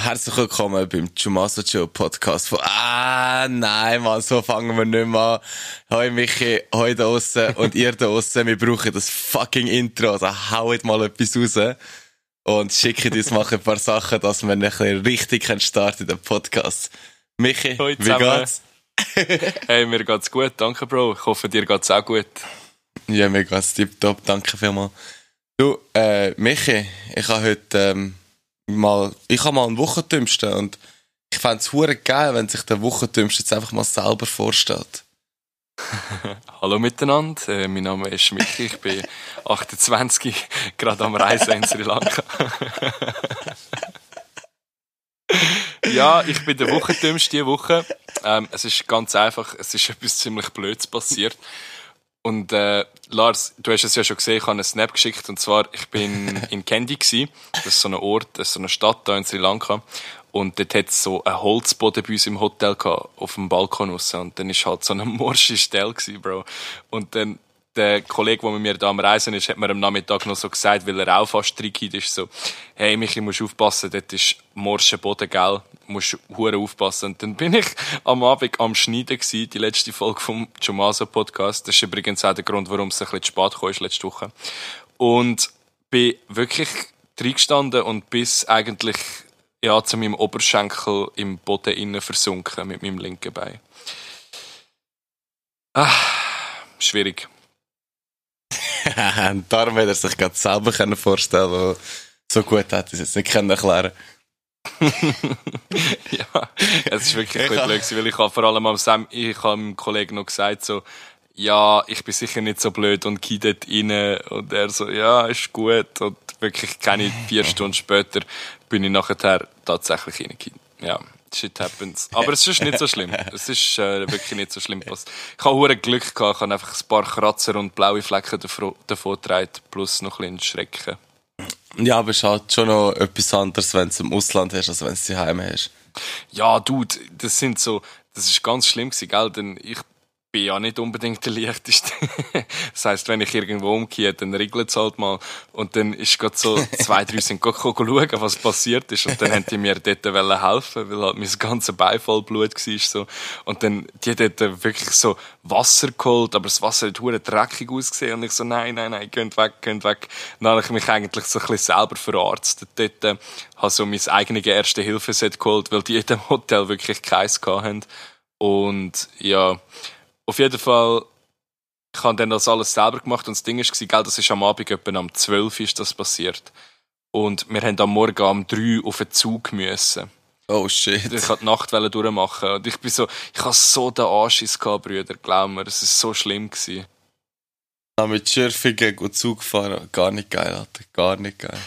Herzlich willkommen beim Chumaso Joe Podcast von Ah, nein, Mann, so fangen wir nicht mehr an. Hoi Michi, hoi da draussen und ihr da draussen, wir brauchen das fucking Intro, also haut mal etwas raus und schickt uns mal ein paar Sachen, dass wir ein bisschen richtig starten in den Podcast. Michi, Hoi wie geht's? Hey, mir geht's gut, danke Bro. Ich hoffe, dir geht's auch gut. Ja, mir geht's tipptopp, danke vielmals. Du, äh, Michi, ich habe heute, ähm, mal, ich habe mal einen Wochentümsten und ich fände es hure geil, wenn sich der Wochentümste jetzt einfach mal selber vorstellt. Hallo miteinander, äh, mein Name ist Michi, ich bin 28, gerade am Reisen in Sri Lanka. ja, ich bin der Wochentümste diese Woche. Ähm, es ist ganz einfach, es ist etwas ziemlich Blödes passiert. Und äh, Lars, du hast es ja schon gesehen, ich habe einen Snap geschickt und zwar, ich bin in Kandy gsi. Das ist so ein Ort, das ist so eine Stadt da in Sri Lanka. Und dort hat es so einen Holzboden bei uns im Hotel gehabt, auf dem Balkon raus. Und dann ist halt so eine morsche Stelle gsi, Bro. Und dann der Kollege, der mit mir da am Reisen ist, hat mir am Nachmittag noch so gesagt, weil er auch fast trickig ist, so, hey, Michi, musst aufpassen, dort ist morsche Boden, gell? Musst hure aufpassen. Und dann bin ich am Abend am Schneiden gsi, die letzte Folge vom Jomaso Podcast. Das ist übrigens auch der Grund, warum es ein bisschen zu spät ist letzte Woche. Und bin wirklich reingestanden und bis eigentlich, ja, zu meinem Oberschenkel im Boden innen versunken mit meinem linken Bein. Ah, schwierig. und darum hätte er sich gerade selber können vorstellen können. So gut hat es jetzt nicht können erklären ja, es ist wirklich ein bisschen blöd weil ich habe vor allem am Sam, ich habe meinem Kollegen noch gesagt so, ja, ich bin sicher nicht so blöd und gehe dort rein und er so, ja, ist gut und wirklich keine vier Stunden später bin ich nachher tatsächlich reingegangen. Ja, shit happens. Aber es ist nicht so schlimm. Es ist äh, wirklich nicht so schlimm passiert. Ich habe hure Glück gehabt, ich habe einfach ein paar Kratzer und blaue Flecken davor getragen, plus noch ein bisschen Schrecken. Ja, aber es ist halt schon noch etwas anderes, wenn du es im Ausland hast, als wenn du es daheim hast. Ja, Dude, das sind so, das ist ganz schlimm gewesen, gell? Denn ich bin ja nicht unbedingt der Leichteste. das heisst, wenn ich irgendwo umgehe, dann regelt es halt mal. Und dann ist gerade so, zwei, drei sind schauen, was passiert ist. Und dann haben die mir dort helfen, weil halt mein ganzes Bein voll Blut war, so. Und dann, die dort wirklich so Wasser geholt, aber das Wasser hat hure dreckig ausgesehen. Und ich so, nein, nein, nein, geht weg, geht weg. Dann habe ich mich eigentlich so ein bisschen selber verarztet dort. Habe so mein eigenes Erste-Hilfe-Set geholt, weil die in dem Hotel wirklich keins hatten. Und, ja, auf jeden Fall, ich habe dann das alles selber gemacht und das Ding war, gell, das ist am Abend etwa am 12 Uhr ist das passiert. Und wir haben am Morgen um 3 auf den Zug müssen. Oh shit. Ich wollte die Nacht durchmachen. Und ich bin so, ich hatte so den Anschiss gehabt, Brüder, glaub mir, es ist so schlimm gewesen. Ja, mit Schürfingen gut Zug fahren, gar nicht geil, Alter. Gar nicht geil.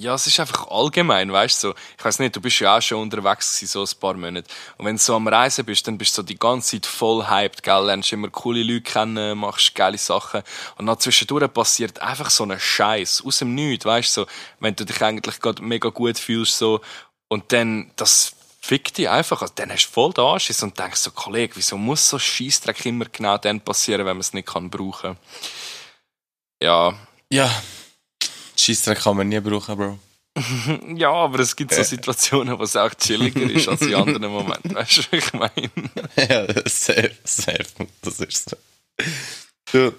Ja, es ist einfach allgemein, weißt du, so. Ich weiß nicht, du bist ja auch schon unterwegs gewesen, so ein paar Monate. Und wenn du so am Reisen bist, dann bist du so die ganze Zeit voll hyped, gell, lernst immer coole Leute kennen, machst geile Sachen. Und dann zwischendurch passiert einfach so ein Scheiß aus dem Nichts, weißt du, so. Wenn du dich eigentlich gerade mega gut fühlst, so. Und dann, das fickt dich einfach. Also, dann hast du voll den Anschiss und denkst so, Kollege, wieso muss so Scheissdreck immer genau dann passieren, wenn man es nicht kann brauchen? Ja, Ja. Scheissdreck kann man nie brauchen, Bro. Ja, aber es gibt so Situationen, wo es auch chilliger ist als in anderen Momenten. Weißt du, was ich meine? ja, sehr, sehr. Das ist so. Du,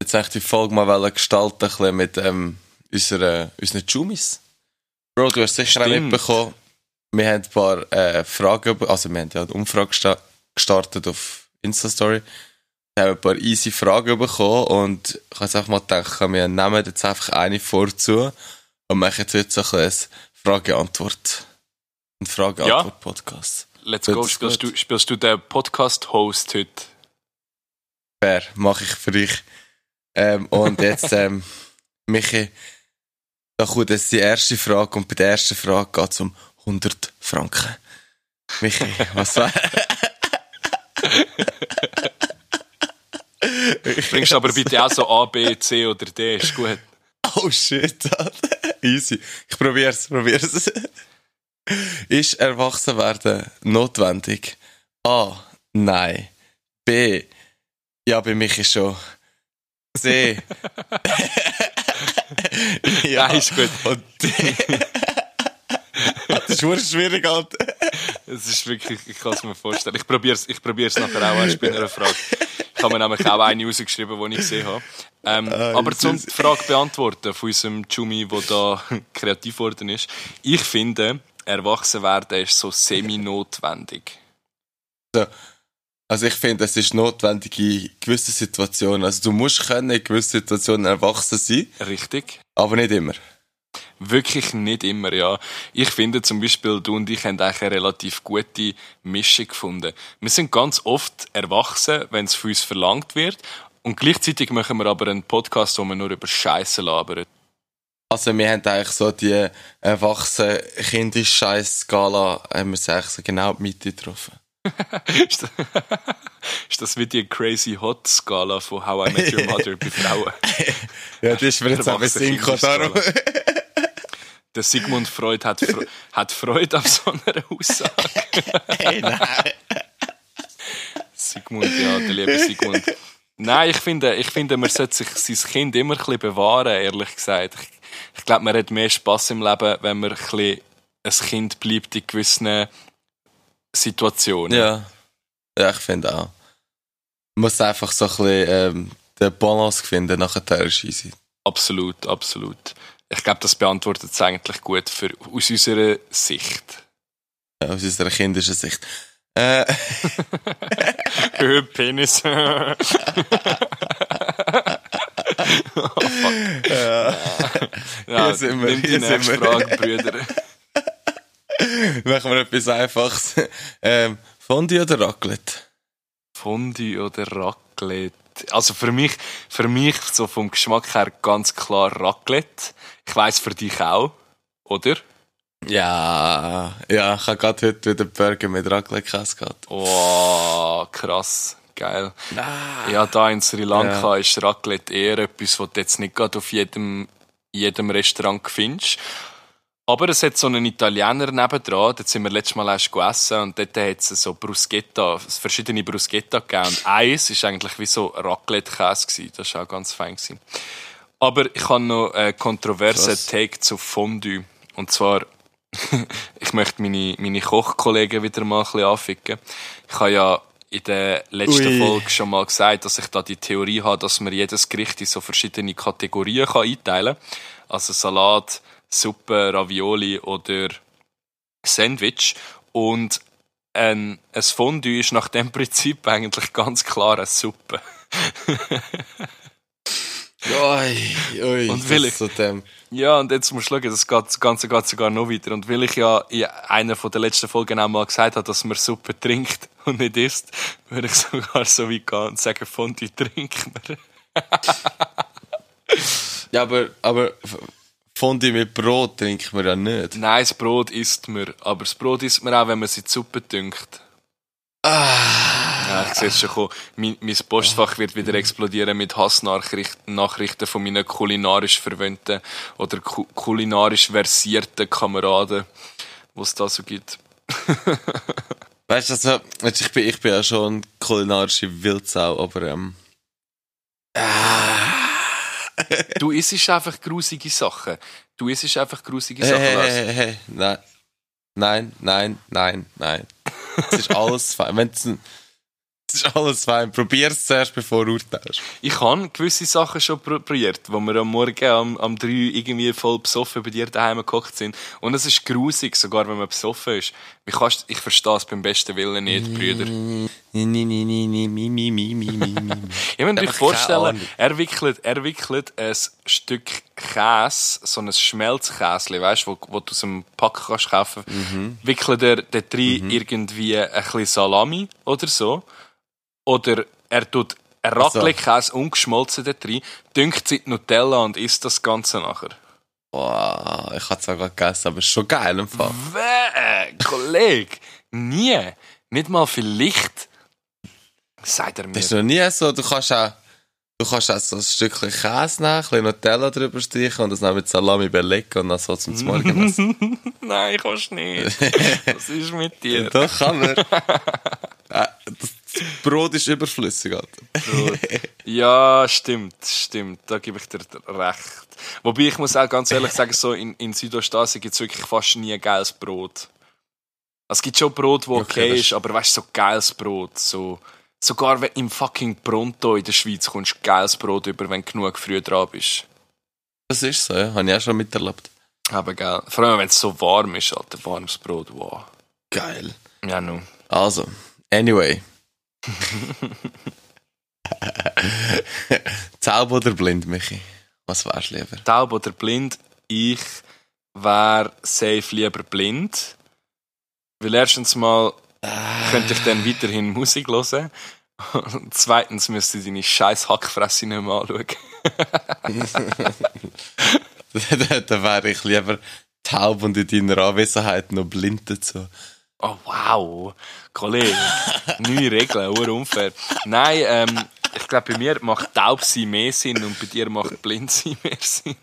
jetzt eigentlich die Folge mal gestalten, mit ähm, unseren, unseren Jumis. Bro, du hast sicher auch Stimmt. mitbekommen, wir haben ein paar äh, Fragen, also wir haben ja eine Umfrage gesta gestartet auf Insta-Story. Wir haben ein paar easy Fragen bekommen und ich habe jetzt einfach mal gedacht, wir nehmen jetzt einfach eine vorzu und machen jetzt so ein Frage-Antwort. Ein Frage-Antwort-Podcast. Let's Gut, go. Spielst du, spielst du den Podcast-Host heute? Fair, mache ich für dich. Ähm, und jetzt, ähm, Michi, da kommt jetzt die erste Frage und bei der ersten Frage geht es um 100 Franken. Michi, was war? Bringst aber bitte auch so A, B, C oder D, ist gut. Oh shit, Alter. easy. Ich probier's, probier's. Ist Erwachsenwerden notwendig? A. Nein. B. Ja, bei Michi schon. C. ja, Nein, ist gut. Und D. ist wirklich schwierig, Alter. Es ist wirklich, ich kann es mir vorstellen. Ich probiere es ich probier's nachher auch erst bei einer Frage. Ich habe mir nämlich auch eine rausgeschrieben, die ich gesehen habe. Ähm, Ah, aber zum die Frage beantworten von unserem Jumi, der da kreativ geworden ist. Ich finde, erwachsen werden ist so semi-notwendig. Also ich finde, es ist notwendig in gewissen Situationen. Also du musst können in gewissen Situationen erwachsen sein, Richtig? aber nicht immer. Wirklich nicht immer, ja. Ich finde zum Beispiel, du und ich haben eigentlich eine relativ gute Mischung gefunden. Wir sind ganz oft erwachsen, wenn es von uns verlangt wird. Und gleichzeitig machen wir aber einen Podcast, wo wir nur über Scheiße labern. Also wir haben eigentlich so die erwachsene Kindisch-Scheiß-Skala, haben wir es eigentlich so genau die Mitte getroffen. ist, das, ist das wie die Crazy Hot Skala von How I Met Your Mother bei Frauen? Ja, das ist mir jetzt auch ein Erwachsene Sinn darum. Der Sigmund Freud hat, Fre hat Freude an so einer Aussage. hey, nein. Sigmund, ja, der liebe Sigmund. Nein, ich finde, ich finde, man sollte sich sein Kind immer ein bisschen bewahren, ehrlich gesagt. Ich, ich glaube, man hat mehr Spass im Leben, wenn man ein bisschen ein Kind bleibt in gewissen Situationen. Ja. ja, ich finde auch. Man muss einfach so ein bisschen ähm, den Balance finden, nachher ist easy. Absolut, absolut. Ich glaube, das beantwortet es eigentlich gut für, aus unserer Sicht. Ja, aus unserer kindischen Sicht. Äh, Penis. ja. ja, Hier sind wir, nimm die nächste wir. Frage, Brüder. Machen wir etwas Einfaches. Ähm, Fondue oder Raclette? Fondue oder Raclette? Also für mich, für mich so vom Geschmack her ganz klar Raclette. Ich weiss für dich auch, oder? Ja, ja, ich habe gerade heute wieder Burger mit Raclette-Käse gehabt. Oh, krass. Geil. Ah. Ja, da in Sri Lanka Ja. ist Raclette eher etwas, was du jetzt nicht gerade auf jedem, jedem Restaurant findest. Aber es hat so einen Italiener nebendran, dort sind wir letztes Mal erst gegessen und dort hat es so Bruschetta, verschiedene Bruschetta gegeben. Und eins ist eigentlich wie so Raclette-Käse. Das war auch ganz fein. Gewesen. Aber ich habe noch einen kontroversen Krass. Take zu Fondue. Und zwar, ich möchte meine, meine Kochkollegen wieder mal ein bisschen anficken. Ich habe ja in der letzten Ui. Folge schon mal gesagt, dass ich da die Theorie habe, dass man jedes Gericht in so verschiedene Kategorien kann einteilen kann. Also Salat, Suppe, Ravioli oder Sandwich. Und ein, ein Fondue ist nach dem Prinzip eigentlich ganz klar eine Suppe. Ui, ui, Und das will ich-. Ja, und jetzt musst du schauen, das, geht, das Ganze geht sogar noch weiter. Und weil ich ja in einer von der letzten Folgen auch mal gesagt habe, dass man Suppe trinkt und nicht isst, würde ich sogar so weit gehen und sagen, Fondue trinkt man. Ja, aber, aber Fondue mit Brot trinkt man ja nicht. Nein, das Brot isst man. Aber das Brot isst man auch, wenn man es in die Suppe dünkt. Ah. Ja, ich sehe schon kommen. Mein, mein Postfach wird wieder explodieren mit Hassnachrichten Nachrichten von meinen kulinarisch verwöhnten oder ku kulinarisch versierten Kameraden, was es da so gibt. Weißt du, also, ich bin, ich bin ja schon kulinarische Wildsau, aber ähm, Du isst einfach grusige Sachen. Du isst einfach grusige hey, Sachen. hey, Lars. hey, hey, nein, nein, nein, nein, nein. Es ist alles fein. Wenn's, es ist alles fein. Probier es zuerst, bevor du urteilst. Ich habe gewisse Sachen schon pro- probiert, wo wir am Morgen am, am 3 irgendwie voll besoffen bei dir daheim gekocht sind. Und es ist grusig, sogar wenn man besoffen ist. Wie kannst, ich verstehe es beim besten Willen nicht, Brüder. ich muss mir vorstellen, er wickelt, er wickelt ein Stück Käse, so ein Schmelzkäse, weißt du, wo, du aus einem Pack kannst kaufen kannst, wickelt er da drin mhm. irgendwie ein bisschen Salami oder so. Oder er tut Raclette-Käse ungeschmolzen da drin, dünkt sie Nutella und isst das Ganze nachher. Boah, ich es auch gerade gegessen, aber ist schon geil im Fall. Wäh, Kollege, nie, nicht mal vielleicht, sagt er mir. Das ist noch nie so, du kannst auch, du kannst auch so ein Stückchen Käse nehmen, ein bisschen Nutella drüber streichen und das dann mit Salami belegen und dann so zum Morgen essen. Nein, kannst nicht. Was ist mit dir? Doch, kann man. Äh, das, Brot ist überflüssig, Alter. Brot. Ja, stimmt, stimmt. Da gebe ich dir recht. Wobei ich muss auch ganz ehrlich sagen, so in, in Südostasien gibt es wirklich fast nie geiles Brot. Es gibt schon Brot, das okay, Okay, ist, aber weißt du, so geiles Brot. So, sogar wenn im fucking Pronto in der Schweiz kommst du geiles Brot über, wenn du genug früh dran bist. Das ist so, ja. Habe ich auch schon miterlebt. Aber geil. Vor allem, wenn es so warm ist, Alter. Warmes Brot, wow. Geil. Ja, nun. Also, anyway. Taub oder blind, Michi? Was wärst du lieber? Taub oder blind? Ich wäre safe lieber blind. Weil erstens mal könnte ich dann weiterhin Musik hören. Und zweitens müsste ich deine scheiß Hackfresse nicht mehr anschauen. da da wäre ich lieber taub und in deiner Anwesenheit noch blind dazu. Oh wow, Kollege, neue Regeln, unfair. Nein, ähm, ich glaube, bei mir macht taub sein mehr Sinn und bei dir macht blind sein mehr Sinn.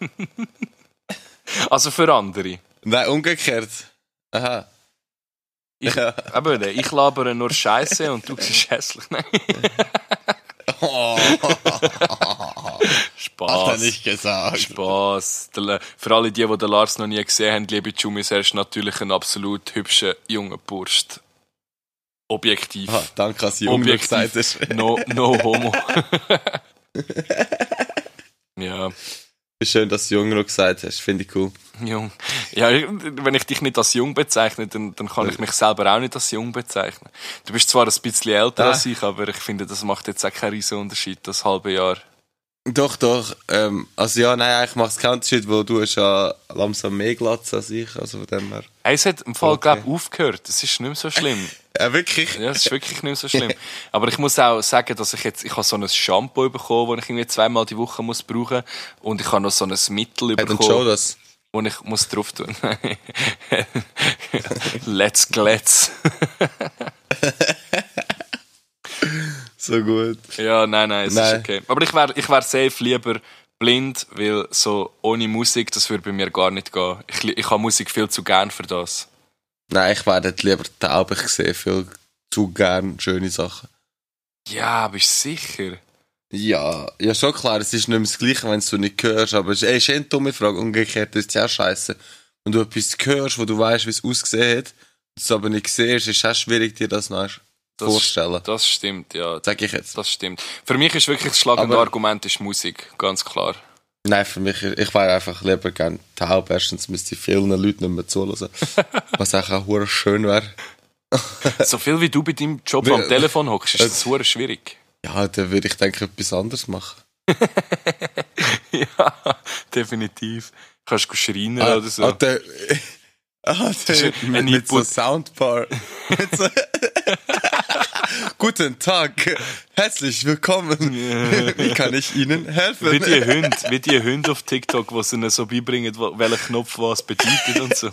also für andere. Nein, umgekehrt. Aha. Ich, Ja. eben, ich labere nur Scheiße und du siehst hässlich. Nein, Oh, Spaß. gesagt. Spaß. Der La- Für alle die, die den Lars noch nie gesehen haben, liebe Jumis, er ist natürlich ein absolut hübscher junger Burst. Objektiv. Ah, danke, dass du gesagt hast. No, no homo. ja, Schön, dass du jung noch gesagt hast. Finde ich cool. jung. Ja, wenn ich dich nicht als jung bezeichne, dann, dann kann ich mich selber auch nicht als jung bezeichnen. Du bist zwar ein bisschen älter Ah. als ich, aber ich finde, das macht jetzt auch keinen riesen Unterschied, das halbe Jahr. Doch, doch. Ähm, also ja, nein, eigentlich macht es keinen Unterschied, weil du hast ja langsam mehr Glatze als ich. Also von dem her. Hey, es hat im Fall, Okay. glaub aufgehört. Es ist nicht mehr so schlimm. Ja, wirklich? Ja, es ist wirklich nicht mehr so schlimm. Aber ich muss auch sagen, dass ich jetzt, ich habe so ein Shampoo bekommen, das ich irgendwie zweimal die Woche muss brauchen und ich habe noch so ein Mittel Hey, dann bekommen, das. wo ich muss drauf tun. Let's glätz. So gut. Ja, nein, nein, es Nein. ist okay. Aber ich wäre ich wär safe lieber blind, weil so ohne Musik, das würde bei mir gar nicht gehen. Ich, ich habe Musik viel zu gern für das. Nein, ich werde lieber taub. Ich sehe viel zu gern schöne Sachen. Ja, bist du sicher? Ja, ja, schon klar, es ist nicht mehr das Gleiche, wenn du nicht hörst, aber es ist, ey, ist eh eine dumme Frage. Umgekehrt ist es ja scheiße. Wenn du etwas hörst, wo du weißt, wie es ausgesehen hat, und es aber nicht siehst, ist es auch schwierig, dir das noch Das, vorstellen. Das stimmt, ja. Sag ich jetzt. Das stimmt. Für mich ist wirklich das schlagende Aber- Argument ist Musik, ganz klar. Nein, für mich, ich wäre einfach lieber gern taub. Erstens müsste ich vielen Leuten nicht mehr zuhören. was auch auch hure schön wäre. So viel wie du bei deinem Job am Telefon hockst, ist das super schwierig. Ja, dann würde ich denke etwas anderes machen. ja, definitiv. Kannst du schreien Ah, oder so. ah, ah, der, mit, mit so. Soundbar. Mit so Guten Tag, herzlich willkommen. Wie kann ich Ihnen helfen? wie die Hunde, wie die Hunde auf TikTok, die sie ihnen so beibringen, welcher Knopf was bedeutet und so.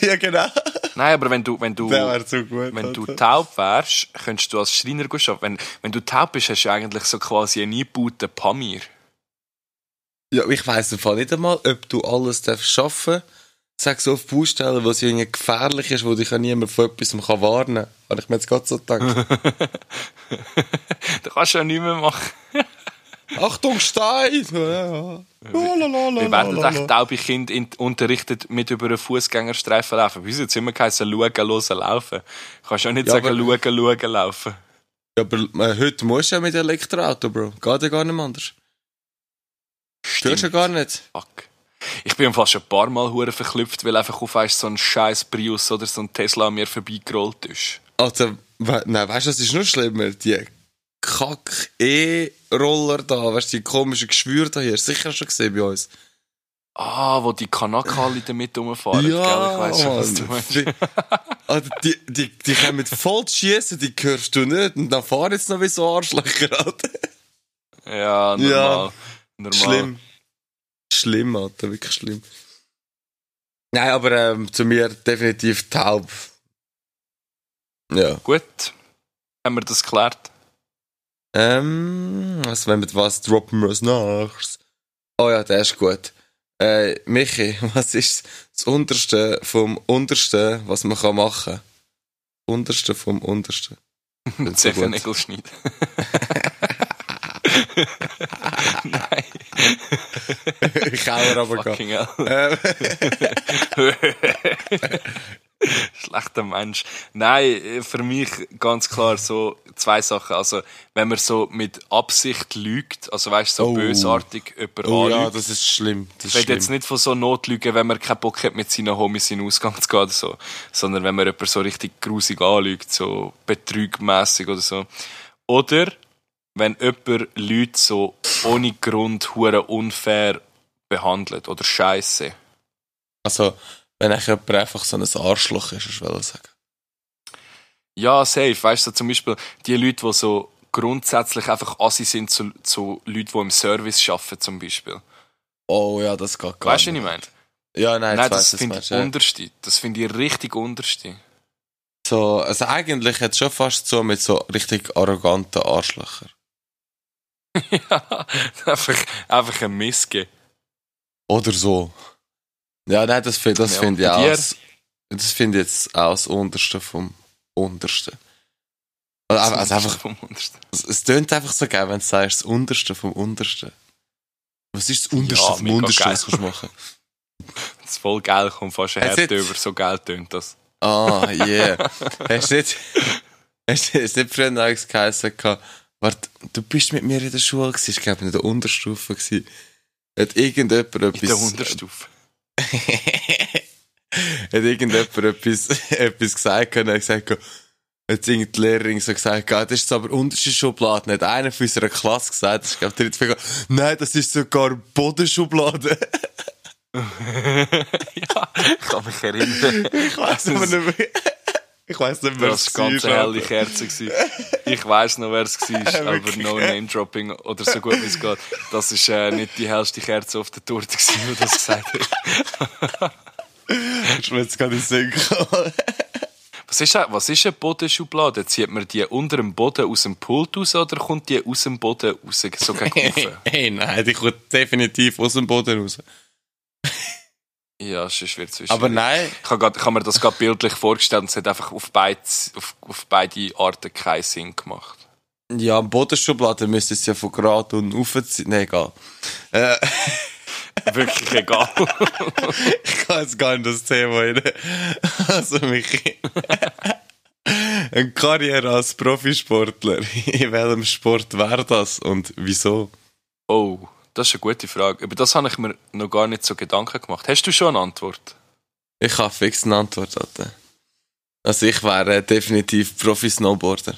ja, genau. Nein, aber wenn du, wenn du, gut. wenn du taub wärst, könntest du als Schreiner arbeiten. Wenn, wenn du taub bist, hast du eigentlich so quasi einen eingebauten Pamir. Ja, ich weiss im Fall nicht einmal, ob du alles darfst schaffen Sag so auf Baustellen, wo es irgendwie gefährlich ist, wo dich ja niemand von etwas warnen kann. Habe ich mir jetzt gerade so gedacht. Da kannst du ja nichts mehr machen. Achtung, Stein! Ja. Wir werden echt taube Kinder in- unterrichtet mit über einen Fußgängerstreifen laufen. Bei uns hat es immer geheißen, schauen, hören, laufen. Du kannst ja nicht Ja, sagen, schauen, schauen, laufen. Ja, aber äh, heute musst du ja mit Elektroauto, Bro. Geht ja gar nicht anders. Störst ja gar nicht. Fuck. Ich bin fast ein paar Mal hure verklüpft, weil einfach auf einmal so ein scheiß Prius oder so ein Tesla an mir vorbeigerollt ist. Also, we nein, weißt du, das ist noch schlimmer. Die Kack-E-Roller da, weißt du, die komischen Geschwüre da hier. Hast du sicher schon gesehen bei uns. Ah, wo die Kanakali damit rumfahren. gell? Ich weiss schon, was du meinst. Die, also die, die, die können mit voll schießen, die hörst du nicht. Und dann fahren jetzt noch wie so Arschlöcher, Alter. Ja, normal. Ja. normal. Schlimm. Schlimm, Alter, wirklich schlimm. Nein, aber ähm, zu mir definitiv taub. Ja. Gut. Haben wir das geklärt? Ähm, also wenn wir was droppen wir als nachs. Oh ja, der ist gut. Äh, Michi, was ist das Unterste vom Untersten, was man kann machen? Unterste vom Untersten. Gut. Zechennägel schneiden. Nein, ich auch aber hell. Ähm, Schlechter Mensch. Nein, für mich ganz klar so zwei Sachen. Also, wenn man so mit Absicht lügt, also weißt du, so Oh. bösartig jemanden oh ja, anlügt. das ist schlimm. Das Ich rede jetzt nicht von so Notlügen, wenn man keinen Bock hat, mit seinen Homies in den Ausgang zu gehen oder so. Sondern wenn man jemanden so richtig grusig anlügt, so betrügmässig oder so. Oder wenn jemand Leute so ohne Grund hure unfair behandelt oder scheiße. Also, wenn eigentlich jemand einfach so ein Arschloch ist, ich will sagen. Ja, safe. Weißt du, zum Beispiel die Leute, die so grundsätzlich einfach assi sind zu, zu Leuten, die im Service arbeiten, zum Beispiel. Oh ja, das geht gar Weißt du, was nicht. ich meine? Ja, nein, Nein, das ich, finde ich meinst, unterste. Das finde ich richtig unterste. So, also eigentlich hat schon fast so mit so richtig arroganten Arschlöchern. ja, einfach, einfach ein Missgeben. Oder so. Ja, nein, das, das Ja, finde ich auch. dir? Das, finde ich jetzt auch das Unterste vom Untersten. Also, also einfach, vom Untersten. es, es tönt einfach so geil, wenn du sagst, das Unterste vom Untersten. Was ist das Unterste Ja, vom Untersten, geil. was kannst du machen? Das ist voll geil, kommt fast ein jetzt- über, so geil tönt das. Ah, yeah. hast du nicht, hast du nicht früher eigentlich geheißen, warte, du bist mit mir in der Schule gewesen, ich glaube in der Unterstufe gewesen. Hat irgendjemand etwas... In der Unterstufe. hat irgendjemand etwas, etwas gesagt er hat gesagt, hat irgendeine Lehrerin so gesagt, das ist aber unterste Schublade. Nicht einer von unserer Klasse gesagt, das ist glaube ich dritte Nein, das ist sogar Bodenschublade. ja, ich kann mich erinnern. ich weiß aber nicht mehr. Ich weiß nicht mehr, Das war ganz war, helle Kerze. Ich weiss noch, wer es war, aber no Name-Dropping oder so gut wie es geht. Das war äh, nicht die hellste Kerze auf der Torte, gewesen, die das gesagt hat. Ich will jetzt gar nicht singen. Was ist, ein- was ist eine Bodenschublade? Zieht man die unter dem Boden aus dem Pult raus oder kommt die aus dem Boden raus, so gegen hey, hey, nein, die kommt definitiv aus dem Boden raus. Ja, sonst wird es Aber nein, Ich habe, grad, ich habe mir das gerade bildlich vorgestellt und es hat einfach auf beide, auf, auf beide Arten keinen Sinn gemacht. ja, am Bodenschublade müsste es ja von gerade und aufziehen. Nein, egal. Äh, Wirklich egal. ich kann jetzt gar nicht das Thema rein. Also, Michi. Eine Karriere als Profisportler. In welchem Sport wäre das und wieso? Oh, das ist eine gute Frage. Über das habe ich mir noch gar nicht so Gedanken gemacht. Hast du schon eine Antwort? Ich habe fix eine Antwort. Alter. Also, ich wäre definitiv Profi-Snowboarder.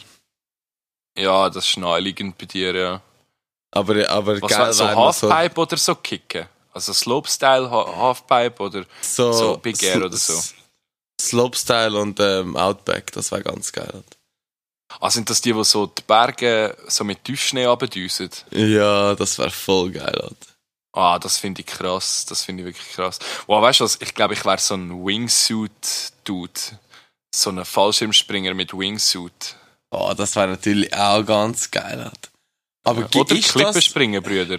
Ja, das ist naheliegend bei dir, ja. Aber, aber Was geil so noch so, Halfpipe oder so Kicken? Also Slopestyle, Ha- Halfpipe oder so, so Big Air oder so. Slopestyle und ähm, Outback, das wäre ganz geil. Alter. Ah, sind das die, die so die Berge so mit Tiefschnee abdüsen? Ja, das wäre voll geil. Alter. Ah, das finde ich krass. Das finde ich wirklich krass. Wow, weißt du was? Ich glaube, ich wäre so ein Wingsuit-Dude. So ein Fallschirmspringer mit Wingsuit. Oh, das wäre natürlich auch ganz geil. Alter. Aber Ja. Oder ist Klippen das... springen, Brüder.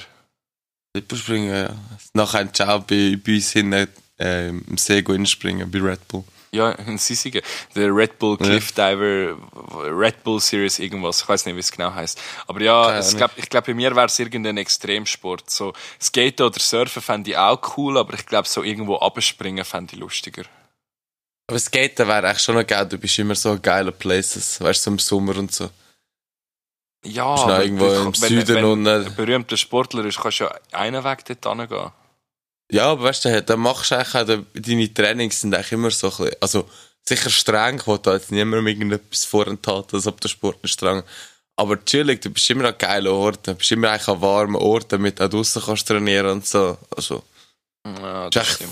Klipperspringen, ja. Nachher ein Ciao bei, bei uns hinten äh, im See springen, bei Red Bull. Ja, in Sisigen. Der Red Bull Cliff Diver, Red Bull Series irgendwas. Ich weiß nicht, wie es genau heißt. Aber ja, es glaub, ich glaube, bei mir wäre es irgendein Extremsport. So, Skaten oder Surfen fände ich auch cool, aber ich glaube, so irgendwo abspringen fände ich lustiger. Aber Skaten wäre eigentlich schon noch geil. Du bist immer so geile Places, weißt du, so im Sommer und so. Ja, aber irgendwo du- im Süden wenn und, ein äh, berühmter Sportler ist, kannst du ja einen Weg dort hingehen. Ja, aber weißt du, dann machst du eigentlich auch, de- deine Trainings sind eigentlich immer so ein bisschen, also sicher streng, wo da jetzt niemandem irgendetwas vorenthalten, als ob der Sport nicht streng aber chillig, du bist immer an geilen Orten, du bist immer eigentlich an warmen Orten, damit du auch draussen kannst trainieren und so. Also, Ja, Das stimmt.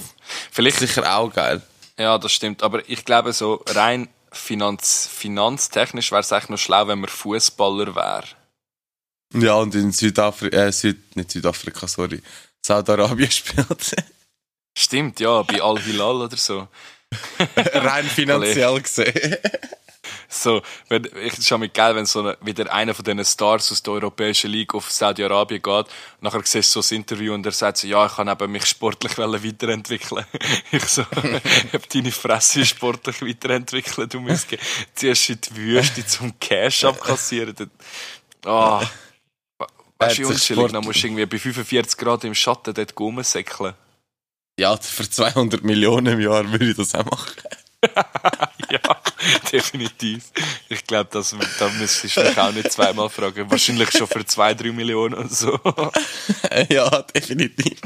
Vielleicht, sicher auch geil. ja, das stimmt. Aber ich glaube, so rein finanz, finanztechnisch wäre es eigentlich noch schlau, wenn man Fußballer wäre. Ja, und in Südafrika, äh, Süd, nicht Südafrika, sorry, Saudi-Arabien spielt. Stimmt, ja, bei Al-Hilal oder so. Rein finanziell gesehen. so, wenn, ich ist mit geil, wenn so eine, wieder einer von diesen Stars aus der Europäischen Liga auf Saudi-Arabien geht, nachher siehst du so ein Interview und er sagt so, ja, ich kann eben mich sportlich weiterentwickeln. ich so, ich hab deine Fresse sportlich weiterentwickeln, du musst zuerst in die Wüste zum Cash abkassieren. Ah. Oh. Weißt du, wie unschillig, dann musst du irgendwie bei 45 Grad im Schatten dort rumsäckeln. Ja, für 200 Millionen im Jahr würde ich das auch machen. ja, definitiv. Ich glaube, da müsstest du mich auch nicht zweimal fragen. Wahrscheinlich schon für zwei, drei Millionen und so. ja, definitiv.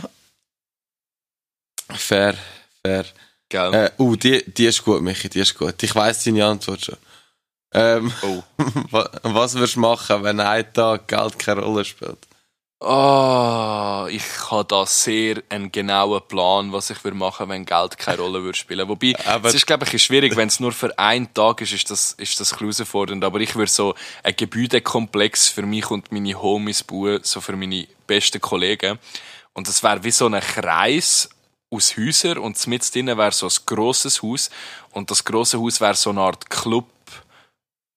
Fair, fair. Gell. Äh, uh, die, die ist gut, Michi, die ist gut. Ich weiss deine Antwort schon. Ähm, oh. was würdest du machen, wenn ein Tag Geld keine Rolle spielt? Oh, ich habe da sehr einen genauen Plan, was ich würde machen, wenn Geld keine Rolle würde spielen. Wobei, aber es ist glaube ich schwierig, wenn es nur für einen Tag ist, ist das ist das herausfordernd. Aber ich würde so ein Gebäudekomplex für mich und meine Homies bauen, so für meine besten Kollegen. Und das wäre wie so ein Kreis aus Häusern und mit drinnen wäre so ein grosses Haus und das grosse Haus wäre so eine Art Club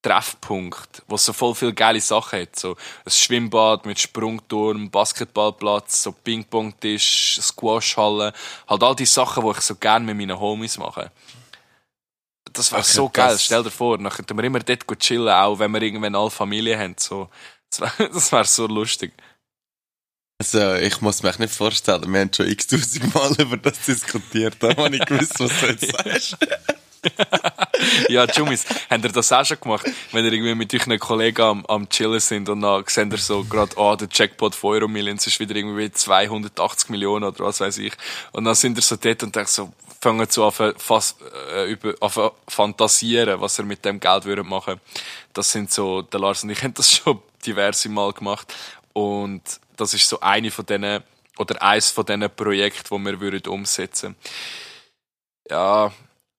Treffpunkt, wo so voll viele geile Sachen hat. So ein Schwimmbad mit Sprungturm, Basketballplatz, so Ping-Pong-Tisch, Squashhalle. Halt all die Sachen, die ich so gerne mit meinen Homies mache. Das wäre so geil. Das... Stell dir vor, dann könnten wir immer dort chillen, auch wenn wir irgendwann alle Familie haben. So. Das wäre wär so lustig. Also, ich muss mir nicht vorstellen, wir haben schon x-tausend Mal über das diskutiert. Da habe ich gewusst, was du jetzt sagst. Ja, Jumis, habt ihr das auch schon gemacht? Wenn ihr irgendwie mit euren Kollegen am, am Chillen sind und dann seht ihr so gerade, oh, der Jackpot von Euro Millions ist wieder irgendwie 280 Millionen oder was weiß ich. Und dann sind ihr so dort und denkt so, fangen zu an, äh, über, an fantasieren, was ihr mit dem Geld würdet machen. Das sind so, der Lars und ich haben das schon diverse Mal gemacht. Und das ist so eine von denen, oder eins von diesen Projekten, die wir würden umsetzen. Ja,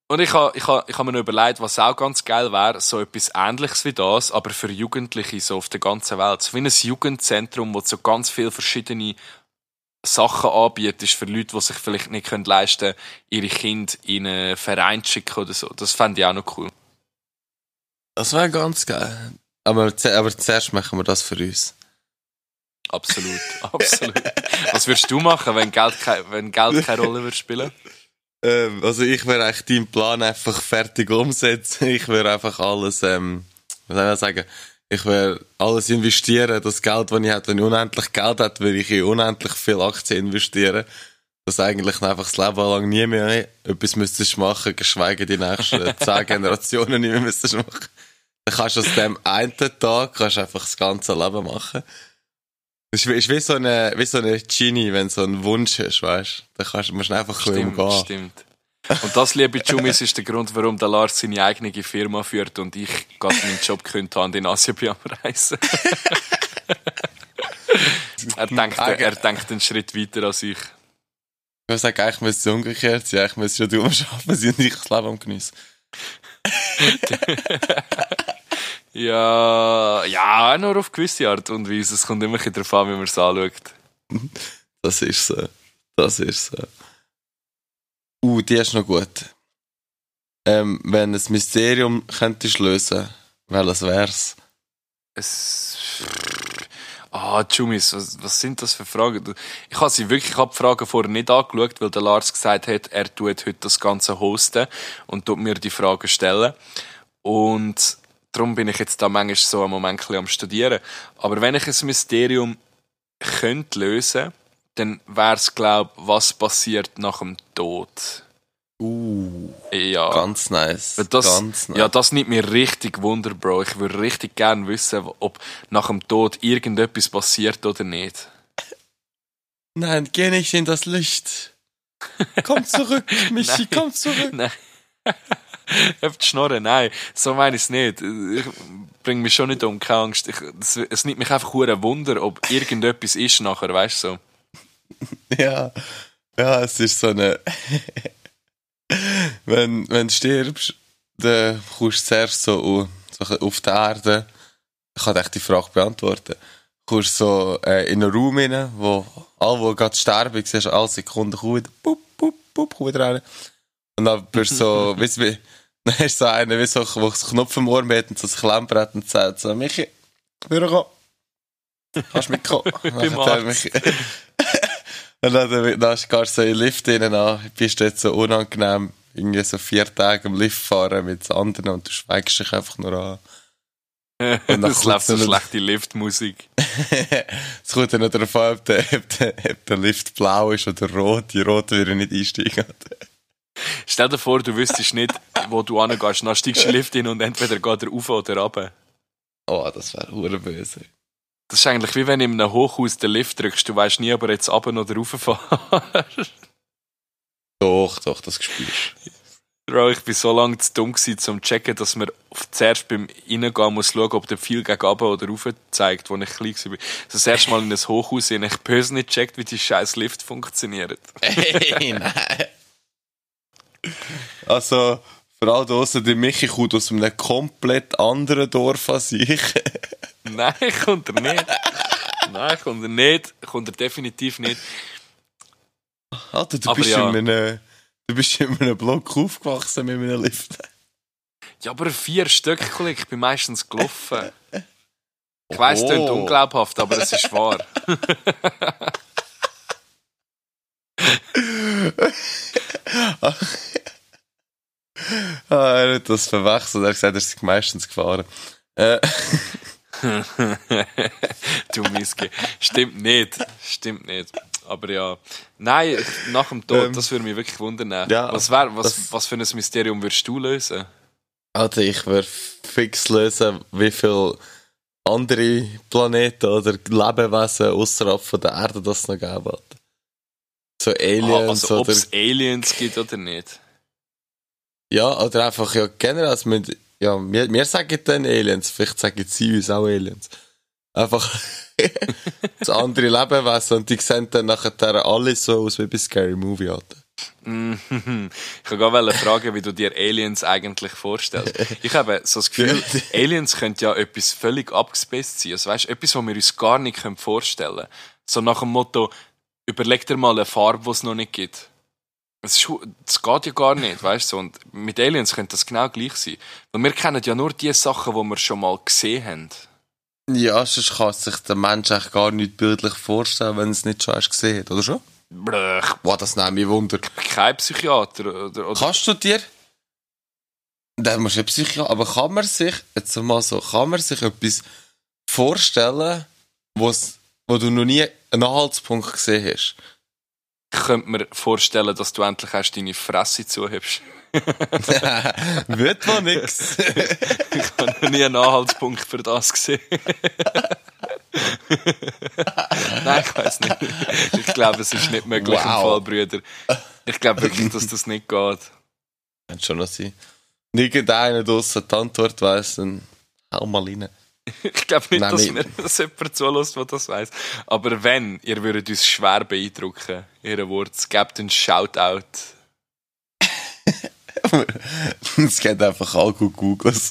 und ich habe ich ha, ich ha mir noch überlegt, was auch ganz geil wäre, so etwas ähnliches wie das, aber für Jugendliche so auf der ganzen Welt. So wie ein Jugendzentrum, wo so ganz viele verschiedene Sachen anbietet, für Leute, die sich vielleicht nicht können leisten können, ihre Kinder in einen Verein zu schicken oder so. Das fände ich auch noch cool. Das wäre ganz geil. Aber, aber zuerst machen wir das für uns. Absolut, absolut. Was würdest du machen, wenn Geld, wenn Geld keine Rolle würde spielen? Ähm, also ich würde eigentlich deinen Plan einfach fertig umsetzen. Ich würde einfach alles, ähm, was soll ich sagen, ich würde alles investieren. Das Geld, das ich hätte, wenn ich unendlich Geld hätte, würde ich in unendlich viel Aktien investieren. Dass eigentlich einfach das Leben lang nie mehr etwas müsstest machen, geschweige die nächsten zehn Generationen nicht mehr müsstest machen. Dann kannst du aus dem einen Tag kannst einfach das ganze Leben machen. Das ist wie so eine, wie so eine Genie, wenn du so einen Wunsch hast, weißt du? Dann kannst, musst du einfach stimmt, umgehen. Stimmt. Und das, liebe Jumis, ist der Grund, warum der Lars seine eigene Firma führt und ich gerade meinen Job könnte haben in Asien bin am Reisen. er, denkt, er denkt einen Schritt weiter als ich. Ich sage, eigentlich müsste es umgekehrt sein. Eigentlich müsste schon du arbeiten sein und ich das Leben am geniessen. Ja, ja, nur auf gewisse Art und Weise. Es kommt immer darauf an, wie man es anschaut. Das ist so. Das ist so. Uh, die ist noch gut. Ähm, wenn ein Mysterium könntest lösen, welches wär's? Es. Ah, Jumis, was, was, sind das für Fragen? Ich habe sie wirklich, ich habe die Fragen vorher nicht angeschaut, weil der Lars gesagt hat, er tut heute das Ganze hosten und tut mir die Fragen stellen. Und darum bin ich jetzt da manchmal so am Moment am studieren. Aber wenn ich ein Mysterium könnte lösen, dann wäre es glaube was passiert nach dem Tod. Uh, ja. ganz nice. Das, ganz nice. Ja, das nimmt mir richtig Wunder, Bro. Ich würde richtig gerne wissen, ob nach dem Tod irgendetwas passiert oder nicht. Nein, geh nicht in das Licht. Komm zurück, Michi, komm zurück. Nein. Die Schnorren, nein, so meine ich es nicht. Ich bringe mich schon nicht um, keine Angst. Ich, es, es nimmt mich einfach ein Wunder, ob irgendetwas ist nachher, weißt du so. Ja, ja, es ist so eine. wenn, wenn du stirbst, dann kommst du zuerst so, auf die Erde. Ich kann echt die Frage beantworten. Du kommst so äh, in einen Raum rein, wo alle, die gerade sterben, siehst alle Sekunden, komm wieder, pup, pup, pup, komm wieder rein. Und dann bist du so, weißt du, Dann ist so einer, wie so, der so Knopf im Ohr hat und so ein Klemmbrett und sagt so, Michi, Büro kommen. Kannst du mitkommen? Beim mich- Und dann, dann gehst du so in den Lift rein an, bist dort so unangenehm, irgendwie so vier Tage im Lift fahren mit anderen und du schweigst dich einfach nur an. Und dann Es läuft so so schlechte Liftmusik. Es kommt dann noch darauf an, ob der, ob, der, ob der Lift blau ist oder rot. Die rote würde nicht einsteigen. Stell dir vor, du wüsstest nicht, wo du hingehst. Dann steigst du in den Lift hin und entweder geht er rauf oder runter. Oh, das wäre böse. Das ist eigentlich wie wenn du in einem Hochhaus den Lift drückst. Du weißt nie, ob er jetzt runter oder rauffahren. Doch, doch, das spürst Bro, ich bin so lange zu dumm gewesen, zum zu checken, dass man zuerst beim Reingehen muss schauen, ob der viel gegen runter oder rauf zeigt, wo ich klein war. Also das erste Mal in ein Hochhaus ich böse nicht checkt, wie die scheiß Lift funktioniert. Hey, nein. Also, vor allem draussen, der Michi kommt aus einem komplett anderen Dorf als ich. Nein, kommt er nicht. Nein, kommt er nicht. Kommt er definitiv nicht. Alter, du Aber bist, ja. in einem, du bist in einem Block aufgewachsen mit einem Lift. Ja, aber vier Stück, Kollege, ich bin meistens gelaufen. Ich weiss, es klingt Oh. unglaubhaft, aber es ist wahr. Ah, er hat das verwechselt. Er hat gesagt, er ist meistens gefahren. Äh, du Miske. Stimmt nicht. Stimmt nicht. Aber ja. Nein, nach dem Tod, Ähm, das würde mich wirklich wundern. ja, was, wär, was, was für ein Mysterium würdest du lösen? Alter, ich würde fix lösen, wie viele andere Planeten oder Lebewesen außerhalb von der Erde das noch geben hat. So Aliens also, ob oder... es Aliens gibt oder nicht. Ja, oder einfach, ja, generell, also mit, ja, wir, wir sagen dann Aliens, vielleicht sagen sie uns auch Aliens. Einfach das andere Lebewesen und die sehen dann nachher alle so aus wie bei Scary Movie, Alter. Mhm. Ich wollte gerade fragen, wie du dir Aliens eigentlich vorstellst. Ich habe so das Gefühl, Aliens könnten ja etwas völlig abgespaced sein. Also weißt, etwas, was wir uns gar nicht vorstellen können. So nach dem Motto, überleg dir mal eine Farbe, die es noch nicht gibt. Das geht ja gar nicht, weißt du? Und mit Aliens könnte das genau gleich sein. Weil wir kennen ja nur die Sachen, die wir schon mal gesehen haben. Ja, sonst kann sich der Mensch eigentlich gar nicht bildlich vorstellen, wenn er es nicht schon hast gesehen hat, oder schon? Blech, Wow, das Wunder. ich bin kein Psychiater. Oder, oder, Kannst du dir... Dann musst du ja Psychiater... Aber kann man sich, jetzt mal so, kann man sich etwas vorstellen, wo's, wo du noch nie einen Anhaltspunkt gesehen hast? ich könnte mir vorstellen, dass du endlich erst deine Fresse zuhebst. Wird wohl nix. Ich habe noch nie einen Anhaltspunkt für das gesehen. Nein, ich weiß nicht. Ich glaube, es ist nicht möglich im Wow. Fall, Brüder. Ich glaube wirklich, dass das nicht geht. Kann schon noch sein. Irgendeiner draussen die Antwort weiss, dann hau mal rein. Ich glaube nicht, Nein, dass mir das jemand zulässt, der das weiss. Aber wenn, ihr würdet uns schwer beeindrucken. Ihre Worte, gebt einen Shoutout. Es geht einfach all gut googeln.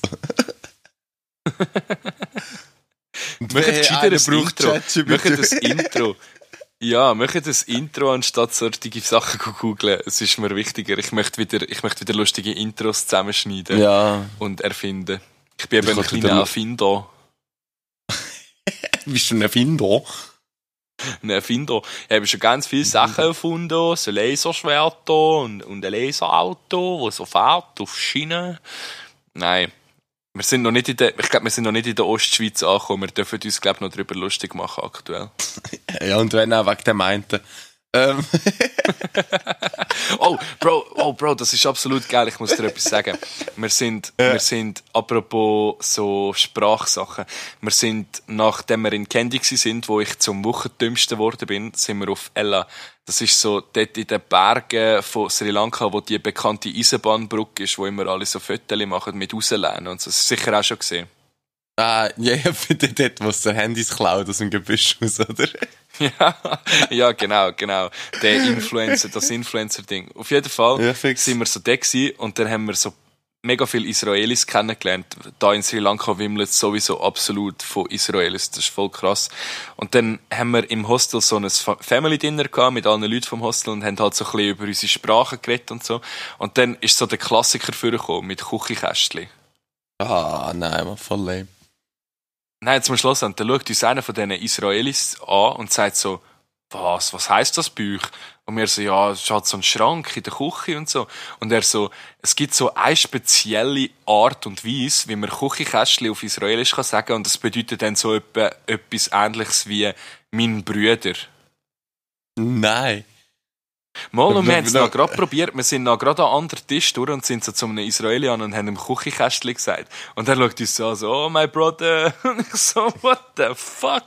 Möchtet gescheiter ein Intro. Möchtet das Intro. Ja, möchtet das Intro anstatt solche Sachen googeln. Es ist mir wichtiger. Ich möchte wieder, ich möchte wieder lustige Intros zusammenschneiden Ja, und erfinden. Ich bin eben Ich ein kleiner Erfinder. bist du ein Erfinder? Ein Erfinder. Ich habe schon ganz viele Sachen erfunden. So Laserschwerter und, und ein Laserauto, das so fährt auf Schienen. Nein. Wir sind noch nicht in der, ich glaube, wir sind noch nicht in der Ostschweiz angekommen. Wir dürfen uns, glaube ich, noch darüber lustig machen aktuell. Ja, und wenn auch wegen dem meinten. Ähm, Oh, Bro, oh, Bro, das ist absolut geil. Ich muss dir etwas sagen. Wir sind, wir sind, apropos so Sprachsachen, wir sind, nachdem wir in Candy sind, wo ich zum Wochendümmsten geworden bin, sind wir auf Ella. Das ist so dort in den Bergen von Sri Lanka, wo die bekannte Eisenbahnbrücke ist, wo immer alle so Fotos machen mit rauslehnen und so. Das hast du sicher auch schon gesehen. ah, ja, ja, für dort, wo sie Handys klaut aus dem Gebüsch raus, oder? Ja, ja, genau, genau. Der Influencer, das Influencer-Ding. Auf jeden Fall Ja, sind wir so da und dann haben wir so mega viele Israelis kennengelernt. Da in Sri Lanka wimmelt es sowieso absolut von Israelis. Das ist voll krass. Und dann haben wir im Hostel so ein Family Dinner gehabt mit allen Leuten vom Hostel und haben halt so ein bisschen über unsere Sprache geredet und so. Und dann ist so der Klassiker vorgekommen mit Küchenkästchen. Ah, nein, man, voll lame. Nein, zum Schluss, und dann schaut uns einer von diesen Israelis an und sagt so, was, was heisst das bei euch? Und wir so, ja, es halt so ein Schrank in der Küche und so. Und er so, es gibt so eine spezielle Art und Weise, wie man Küchenkästchen auf Israelisch kann sagen und das bedeutet dann so etwa, etwas ähnliches wie mein Brüder. Nein. Mal, und wir haben es noch gerade probiert. Wir sind noch gerade an anderen Tisch durch und sind so zu einem Israeli an und haben ihm Küchenkästchen gesagt. Und er schaut uns so an, so, oh, my brother. Und ich so, what the fuck?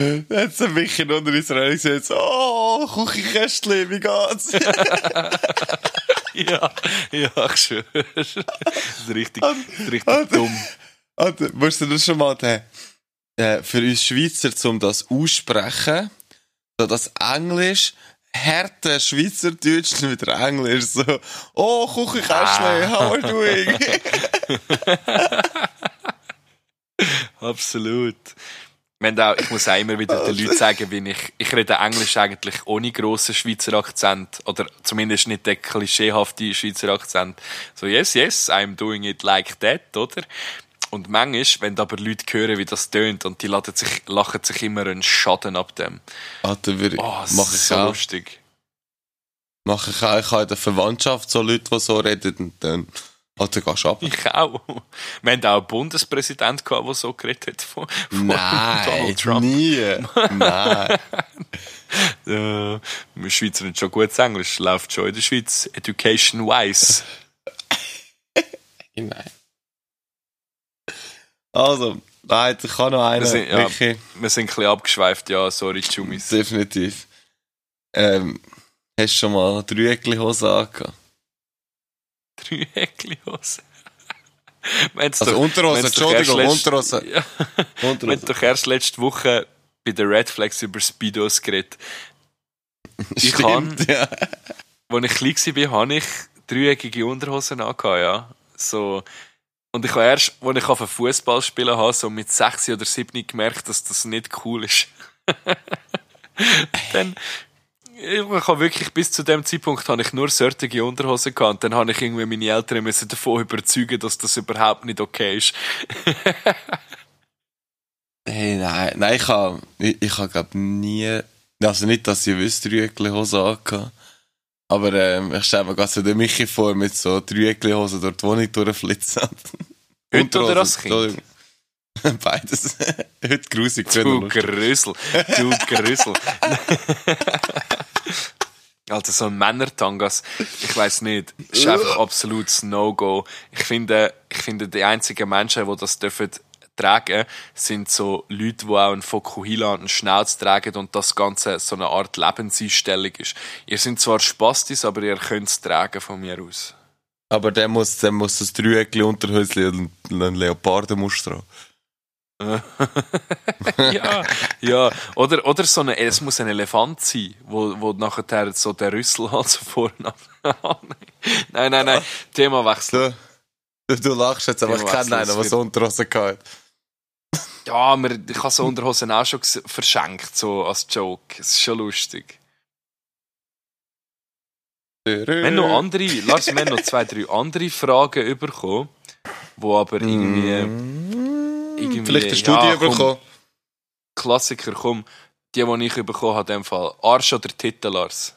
Jetzt ein bisschen unter Israel gesagt, so, oh, Küchenkästchen, wie geht's? ja, ja, ich schwöre. Das ist richtig, ist richtig dumm. Alter, musst du das schon mal den, äh, für uns Schweizer, um das aussprechen, so das Englisch, harte Schweizerdeutsch mit der Englisch, so, oh, Küchenkästchen, Ah. how are you doing? Absolut. Ich muss auch immer wieder den Leuten sagen, wie ich, ich rede Englisch eigentlich ohne grossen Schweizer Akzent. Oder zumindest nicht den klischeehaften Schweizer Akzent. So, yes, yes, I'm doing it like that, oder? Und manchmal, wenn aber Leute hören, wie das tönt, und die lachen sich, lachen sich immer einen Schaden ab dem. Alter, würde ich, Oh, mach ich so auch. lustig. Mach ich auch. Ich habe in der Verwandtschaft so Leute, die so reden, und dann, Alter, gehst du ab. Ich auch. Wir haben auch einen Bundespräsident gehabt, der so geredet hat von, von Nein, Donald Trump. nie. Nein. Ja, wir Schweizer sind schon gutes Englisch, läuft schon in der Schweiz. Education-wise. Nein. Also, nein, ich kann noch einen. Wir sind- ja. Wirklich, Wir sind ein bisschen abgeschweift, ja, sorry, Chumis. definitiv. Ähm, hast du schon mal Dreieckli-Hose angehabt? Drei Häkli-Hose. Wir haben es Also doch- Unterhose, Entschuldigung, Unterhose. Ja, wir haben Unterhose. doch erst letzte Woche bei der Red Flags über Speedos geredet. ich Stimmt, ja. Als ich klein war, habe ich dreieckige Unterhosen angehabt, ja. So. Und ich habe erst, als ich auf Fußball spielen habe, so mit 6 oder 7 gemerkt, dass das nicht cool ist. dann, ich habe wirklich bis zu dem Zeitpunkt habe ich nur solche Unterhosen gehabt. Und dann habe ich irgendwie meine Eltern müssen davon überzeugen, dass das überhaupt nicht okay ist. Hey, nein, nein, ich habe, ich, ich habe glaub nie, also nicht, dass ich wüsste, Dreieckli-Hose angehabt. Aber ähm, ich stelle mir gerade so den Michi vor, mit so Dreieckli-Hose durch die Wohnung durchflitzen. Heute oder Unterhose, als Kind? Beides. Heute grusig, Du. Grüssel. Du Grüssel. Also so ein Männertangas, ich weiß nicht, ist einfach absolutes No-Go. Ich finde, ich finde, die einzigen Menschen, die das dürfen tragen, sind so Leute, die auch einen Fokuhila und einen Schnauz tragen und das Ganze so eine Art Lebenseinstellung ist. Ihr seid zwar Spastis, aber ihr könnt es tragen von mir aus. Aber der muss, der muss das Dreieckli Unterhösli und ein Leopardenmuster ja, ja. Oder, oder so eine, es muss ein Elefant sein, wo, wo nachher so der Rüssel halt so vorne ab- Nein, nein, nein. Themawechsel. Du, du, lachst jetzt, aber ich kenne einen, der so Unterhose gehabt Ja, mir, ich habe so Unterhosen auch schon verschenkt, so als Joke. Es ist schon lustig. Wir haben noch andere, Lars, wir haben noch zwei, drei andere Fragen bekommen, wo aber irgendwie, irgendwie Vielleicht eine Studie ja, komm, bekommen. Klassiker, komm. Die, die ich bekommen habe, in dem Fall. Arsch oder Titel, Lars?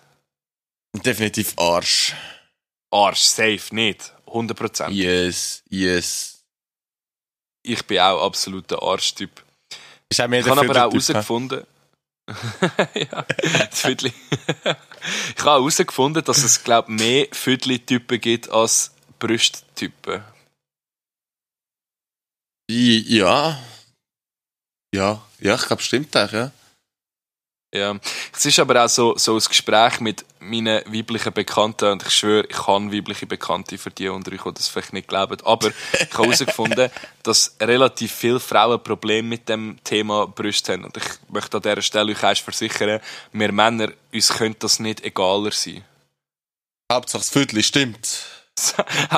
Definitiv Arsch. Arsch, safe, nicht. 100%. Yes, yes. Ich bin auch absoluter Arschtyp. Ich habe aber auch herausgefunden, ja, das Viertli. ich habe herausgefunden, dass es, glaube mehr Viertli-Typen gibt als Brusttypen. Ja. Ja, ja, ich glaube, stimmt auch, ja. Ja. Es ist aber auch so, so ein Gespräch mit meinen weiblichen Bekannten und ich schwöre, ich habe weibliche Bekannte für die unter euch, die das vielleicht nicht glauben. Aber ich habe herausgefunden, dass relativ viele Frauen Probleme mit dem Thema Brüste haben. Und ich möchte an dieser Stelle euch erst versichern, wir Männer, uns könnte das nicht egaler sein. Hauptsache das Viertel stimmt.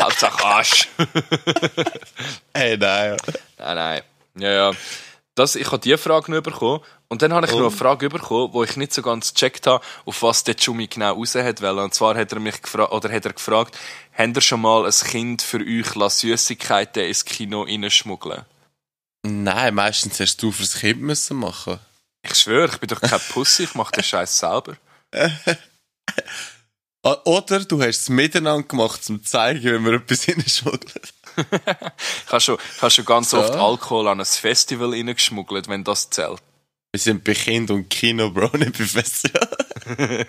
Hauptsache Arsch. Hey, nein. Nein, nein. Ja, ja. Das, ich habe diese Frage noch bekommen. Und dann habe ich noch eine Frage bekommen, wo ich nicht so ganz gecheckt habe, auf was der Jumi genau raus hat wollen. Und zwar hat er mich gefragt, oder hat er gefragt, habt ihr schon mal ein Kind für euch Süßigkeiten ins Kino reinschmuggeln? Nein, meistens hast du fürs Kind müssen machen. Ich schwöre, ich bin doch kein Pussy, ich mache den Scheiß selber. Oder du hast es miteinander gemacht, um zu zeigen, wie man etwas reinschmuggelt. Ich habe schon, ich habe schon ganz so. oft Alkohol an ein Festival reingeschmuggelt, wenn das zählt. Wir sind bei Kind und Kino, Bro, nicht bei Festival.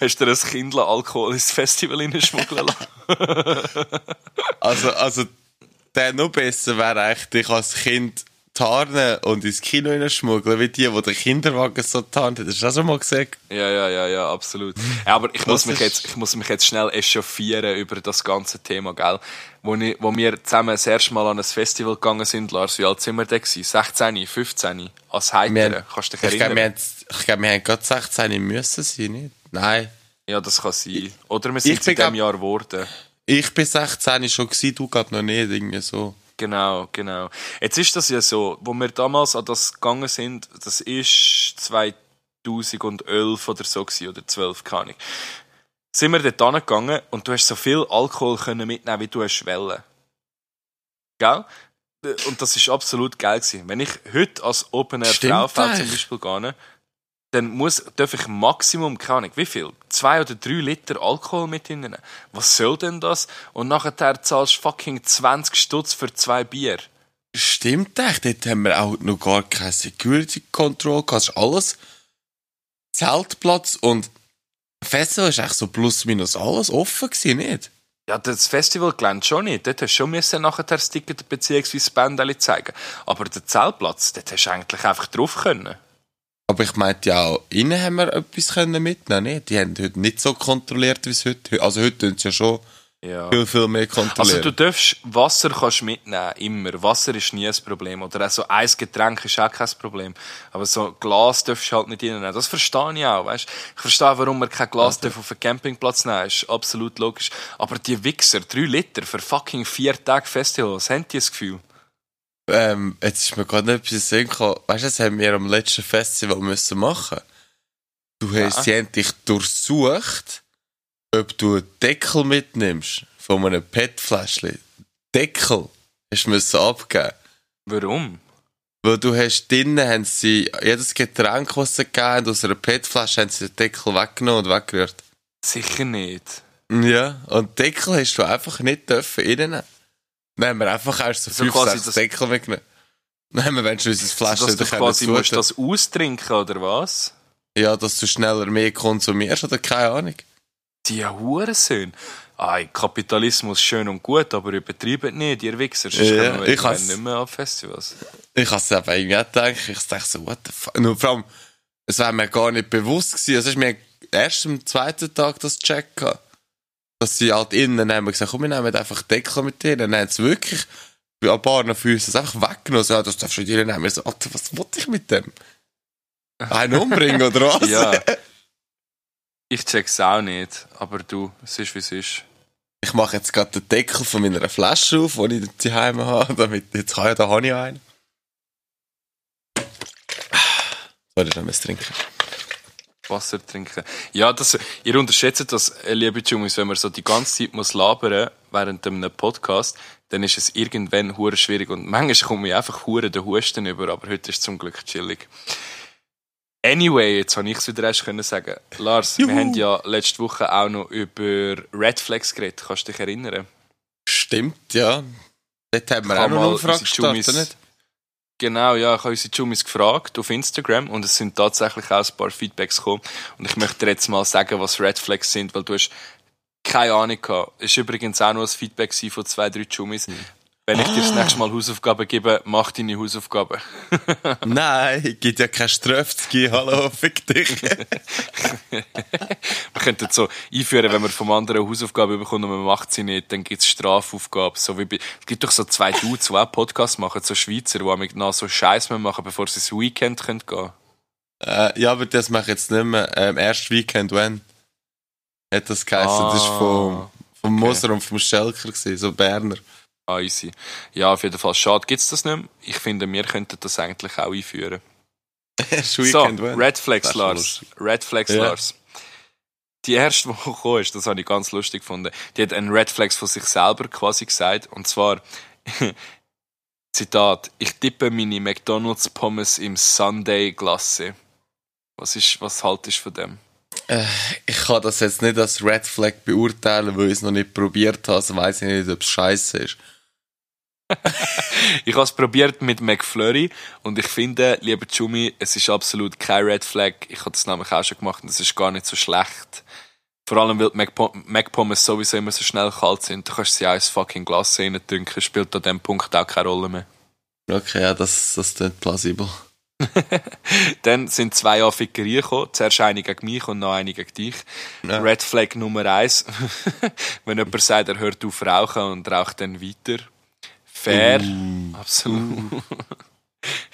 Hast du dir ein Kind Alkohol ins Festival reinschmuggeln lassen? also, also, der noch besser wäre eigentlich, dich als Kind tarnen und ins Kino schmuggeln, wie die, die den Kinderwagen so tarnt. Hast du das schon mal gesehen? Ja, ja, ja, ja, absolut. Ja, aber ich muss, mich jetzt, ich muss mich jetzt schnell echauffieren über das ganze Thema, gell? Wo, ich, wo wir zusammen das erste Mal an ein Festival gegangen sind, Lars, wie alt sind wir da gewesen? 16, 15? Als Heiter, kannst du dich erinnern? Ich glaube, wir, glaub, wir haben gerade 16 müssen sein, nicht? Nein. Ja, das kann sein. Oder wir sind in diesem Jahr geworden. Ich bin 16 schon gewesen, du gerade noch nicht, irgendwie so. Genau, genau. Jetzt ist das ja so, wo wir damals an das gegangen sind, das ist 2011 oder so gewesen, oder 12, keine Ahnung. Sind wir dort angegangen und du hast so viel Alkohol können mitnehmen, wie du hast wollen. Gell? Und das ist absolut geil gewesen. Wenn ich heute als Open Air Fraufeld zum Beispiel gehe, dann muss, darf ich Maximum, keine Ahnung, wie viel? Zwei oder drei Liter Alkohol mit hinnehmen. Was soll denn das? Und nachher zahlst du fucking 20 Stutz für zwei Bier. Stimmt echt, dort haben wir auch noch gar keine Security Control, kannst alles. Zeltplatz und Festival ist echt so plus minus alles offen gewesen, nicht? Ja, das Festival gelernt schon nicht. Dort hast du schon müssen nachher das Ticket bzw. das Bändchen zeigen. Aber der Zeltplatz, dort hast du eigentlich einfach drauf können. Aber ich meinte ja auch, innen haben wir etwas mitnehmen nicht? Die haben heute nicht so kontrolliert, wie es heute Also heute tun sie ja schon ja. viel, viel mehr kontrollieren. Also du darfst, Wasser kannst mitnehmen, immer. Wasser ist nie ein Problem. Oder auch so ein Getränk ist auch kein Problem. Aber so Glas darfst du halt nicht reinnehmen. Das verstehe ich auch, weißt Ich verstehe, warum man kein Glas okay. auf einen Campingplatz nehmen ist absolut logisch. Aber die Wichser, drei Liter für fucking vier Tage Festival, was haben die das Gefühl? Ähm, jetzt ist mir gerade etwas in Sinn gekommen. Weißt du, das haben wir am letzten Festival müssen machen. Du hast, ja. sie haben dich durchsucht, ob du einen Deckel mitnimmst von einem PET-Fläschchen. Deckel hast du müssen abgeben. Warum? Weil du hast drinnen, haben sie jedes Getränk, das sie gegeben haben, aus einer PET-Flasche, haben sie den Deckel weggenommen und weggerührt. Sicher nicht. Ja, und den Deckel hast du einfach nicht dürfen reinnehmen. Dann haben wir einfach erst so, so fünf, sechs. Deckel mitgenommen. Dann haben wir wenigstens unser Flaschen dass du quasi musst das austrinken, oder was? Ja, dass du schneller mehr konsumierst, oder keine Ahnung. Die Hurensöhne. Ay, Kapitalismus schön und gut, aber übertreibt nicht, ihr Wichser. Sonst ja, wir ich nicht mehr an Festivals. Ich habe es eben irgendwie gedacht. Ich dachte so, what the fuck. Nur vor allem, es war mir gar nicht bewusst gewesen. Also, ich mir erst am zweiten Tag das Check gehabt dass sie halt innen haben gesagt, komm, wir nehmen einfach Deckel mit dir. Dann haben sie wirklich ein paar Füße das einfach weggenommen. So, ja, das darfst du dir nehmen. Ich so, Alter, was wollte ich mit dem? Einen umbringen oder was? ja. Ich check's auch nicht, aber du, es ist wie es ist. Ich mache jetzt gerade den Deckel von meiner Flasche auf, die ich zu Hause habe, damit jetzt kann ja, da habe ich einen. Soll ich noch was trinken? Wasser trinken. Ja, das, ihr unterschätzt das, äh, liebe Jumis, wenn man so die ganze Zeit muss labern während einem Podcast, dann ist es irgendwann hure schwierig und manchmal komme ich einfach hure den Husten über, aber heute ist es zum Glück chillig. Anyway, jetzt habe ich es wieder erst können sagen. Lars, Juhu. wir haben ja letzte Woche auch noch über Red Flags geredet. Kannst du dich erinnern? Stimmt, ja. Dort haben wir auch noch eine Umfrage gestartet, nicht? Genau, ja, ich habe unsere Jumis gefragt auf Instagram und es sind tatsächlich auch ein paar Feedbacks gekommen. Und ich möchte dir jetzt mal sagen, was Red Flags sind, weil du hast keine Ahnung gehabt. Es war übrigens auch noch ein Feedback von zwei, drei Jumis. Mhm. Wenn ich dir das nächste Mal Hausaufgaben gebe, mach deine Hausaufgaben. Nein, gibt ja kein Strafzgi. Hallo, fick dich. wir könnten so einführen, wenn man vom anderen Hausaufgaben bekommt und man macht sie nicht, dann gibt es Strafaufgaben. So wie bei, es gibt doch so zwei Dudes, die auch Podcasts machen, so Schweizer, die noch so Scheiß machen, bevor sie ins Weekend gehen können. Äh, ja, aber das mache ich jetzt nicht mehr. Ähm, erst Weekend, wenn? hat das geheißen. Ah, das war vom, vom okay. Moser und vom Schelker, gewesen, so Berner. Ah, easy. Ja, auf jeden Fall. Schade gibt's das nicht mehr. Ich finde, wir könnten das eigentlich auch einführen. So? Red Flags, Lars. Red Flags, Ja. Lars. Die erste, die gekommen ist, das habe ich ganz lustig gefunden. Die hat einen Red Flags von sich selber quasi gesagt. Und zwar, Zitat, ich tippe meine McDonalds Pommes im Sunday Glasse. Was ist, was haltest du von dem? Ich kann das jetzt nicht als Red Flag beurteilen, weil ich es noch nicht probiert habe. Also weiß ich nicht, ob es scheiße ist. Ich habe es probiert mit McFlurry und ich finde, lieber Jumi, es ist absolut kein Red Flag. Ich habe das nämlich auch schon gemacht und es ist gar nicht so schlecht. Vor allem, weil die Macpommes sowieso immer so schnell kalt sind. Du kannst sie auch ins fucking Glas reintrinken, spielt an dem Punkt auch keine Rolle mehr. Okay, ja, das, das klingt plausibel. Dann sind zwei Anfickerien gekommen. Zuerst eine gegen mich und noch eine gegen dich. Ja. Red Flag Nummer eins. Wenn jemand sagt, er hört auf rauchen und raucht dann weiter. Fair. Absolut.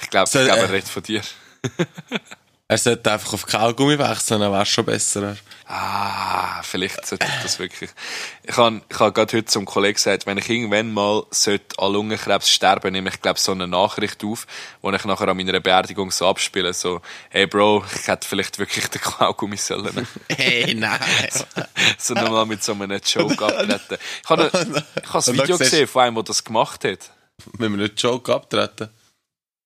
ich glaube, ich glaube, äh, redet von dir. Er sollte einfach auf Kaugummi wechseln, dann wäre es schon besser. Ah, vielleicht sollte ich das wirklich. Ich habe ich hab gerade heute zum Kollegen gesagt, wenn ich irgendwann mal sollte an Lungenkrebs sterben, nehme ich, glaube so eine Nachricht auf, wo ich nachher an meiner Beerdigung so abspiele, so, hey Bro, ich hätte vielleicht wirklich den Kaugummi sollen. Hey, nein. so nochmal mit so einem Joke abtreten. Ich habe ich habe dann Video gesehen von einem, der das gemacht hat. Wenn wir nicht Joke abtreten.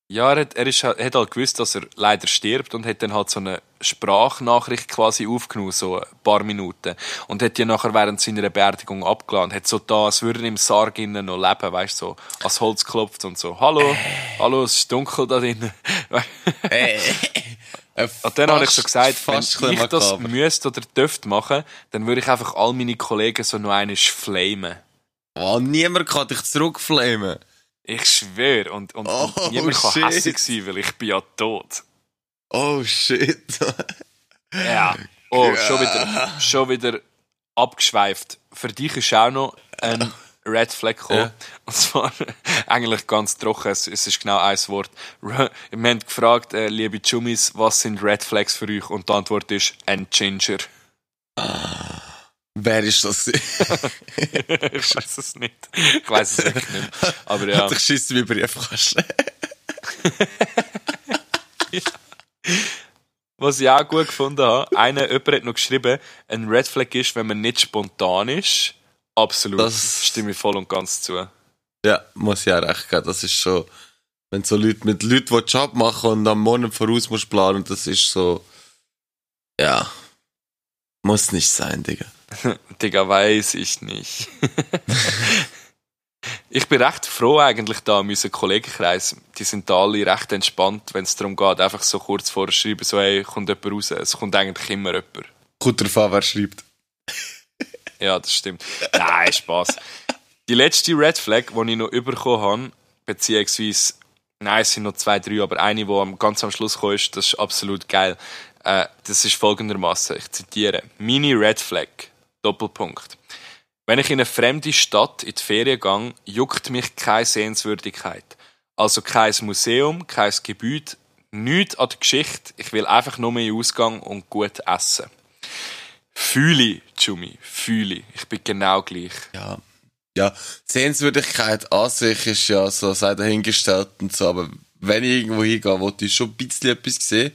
Ja, er, hat, er ist, halt- hat halt gewusst, dass er leider stirbt und hat dann halt so eine Sprachnachricht quasi aufgenommen, so ein paar Minuten. Und hat die nachher während seiner Beerdigung abgeladen. Hat so da, als würde er im Sarg innen noch leben, weißt du, so, als Holz klopft und so. Hallo, hallo, es ist dunkel da drinnen. Hey. Und dann habe ich so gesagt, wenn ich das makaber. müsste oder dürfte machen, dann würde ich einfach all meine Kollegen so noch einmal flamen. Oh, niemand kann dich zurückflamen. Ich schwöre. Und, und, Oh, und niemand kann shit. hässlich sein, weil ich bin ja tot. Oh shit. Ja. Oh, schon wieder, schon wieder abgeschweift. Für dich ist auch noch ein Red Flag gekommen. Ja. Und zwar eigentlich ganz trocken. Es, es ist genau ein Wort. Wir haben gefragt, äh, liebe Chummis, was sind Red Flags für euch? Und die Antwort ist ein Ginger. Wer ist das? ich weiß es nicht. Ich weiß es wirklich nicht. Aber ja. Ich schieße wie Briefkasten. Was ich auch gut gefunden habe, einer, jemand hat noch geschrieben, ein Red Flag ist, wenn man nicht spontan ist. Absolut. Das- stimme ich voll und ganz zu. Ja, muss ich auch recht geben. Das ist schon, wenn so Leute mit Leuten, die Job machen und am Monat voraus musst planen, das ist so, ja, muss nicht sein, Digga. Digga, weiß ich nicht. ich bin recht froh eigentlich da in unserem Kollegenkreis. Die sind da alle recht entspannt, wenn es darum geht, einfach so kurz vorher schreiben, so, hey, kommt jemand raus. Es kommt eigentlich immer jemand. Kommt drauf an, wer schreibt. Ja, das stimmt. Nein, Spaß. Die letzte Red Flag, die ich noch bekommen habe, beziehungsweise, nein, es sind noch zwei, drei, aber eine, die am- ganz am Schluss gekommen ist, das ist absolut geil. Äh, das ist folgendermaßen, ich zitiere. Mini Red Flag, Doppelpunkt. Wenn ich in eine fremde Stadt in die Ferien gehe, juckt mich keine Sehenswürdigkeit. Also kein Museum, kein Gebäude, nichts an der Geschichte. Ich will einfach nur mehr in Ausgang und gut essen. Fühle, Jumi, fühle. Ich bin genau gleich. Ja. Ja, Sehenswürdigkeit an sich ist ja so, sei dahingestellt und so, aber wenn ich irgendwo hingehe, wollte ich schon ein bisschen etwas sehen.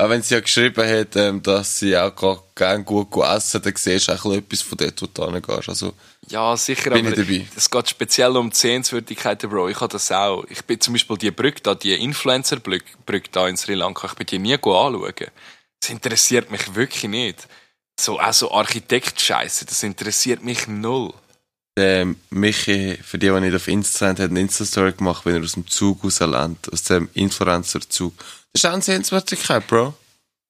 Auch wenn sie ja geschrieben hat, ähm, dass sie auch gar gerne gut essen, dann siehst du auch etwas von dort, wo du hingehst. Also, Ja, sicher, Bin aber ich dabei. es geht speziell um die Sehenswürdigkeiten, Bro. Ich habe das auch. Ich bin zum Beispiel die Brücke da, die Influencer-Brücke Brücke da in Sri Lanka, ich bin die nie anschauen. Das interessiert mich wirklich nicht. So, auch so Architekt-Scheiße, das interessiert mich null. der Michi, für die, die nicht auf Insta sind, hat eine Insta-Story gemacht, wenn er aus dem Zug rauslernt, aus dem Influencer-Zug. Das ist auch eine Sehenswürdigkeit, Bro.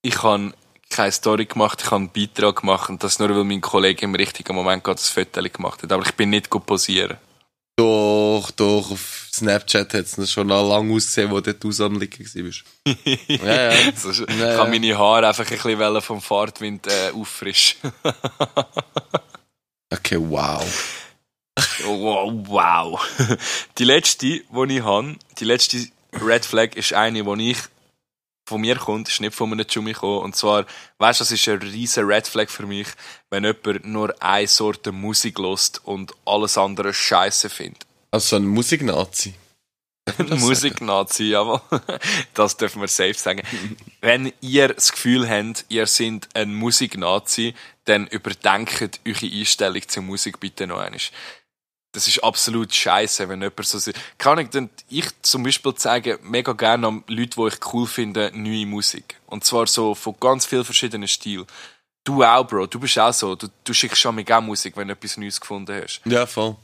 Ich habe keine Story gemacht, ich habe einen Beitrag gemacht und das nur, weil mein Kollege im richtigen Moment gerade das Foto gemacht hat. Aber ich bin nicht gut posieren. Doch, doch, auf Snapchat hat es schon lange ausgesehen, wo dort du am Liegen warst. ja, ja. Also, ich Ja, kann ja. meine Haare einfach ein bisschen vom Fahrtwind äh, auffrischen. Okay, wow. Wow, wow. Die letzte, die ich habe, die letzte Red Flag ist eine, die ich von mir kommt, ist nicht von einem Jumi gekommen. Und zwar, weißt du, das ist ein riesen Red Flag für mich, wenn jemand nur eine Sorte Musik lost und alles andere Scheiße findet. Also ein Musiknazi. Ein Musiknazi, jawohl. Das dürfen wir safe sagen. Wenn ihr das Gefühl habt, ihr seid ein Musiknazi, dann überdenkt eure Einstellung zur Musik bitte noch einmal. Das ist absolut scheiße, wenn jemand so Kann ich denn, ich zum Beispiel sagen, mega gerne an Leute, die ich cool finde, neue Musik. Und zwar so von ganz vielen verschiedenen Stilen. Du auch, Bro. Du bist auch so. Du, du schickst schon mega Musik, wenn du etwas Neues gefunden hast. Ja, voll.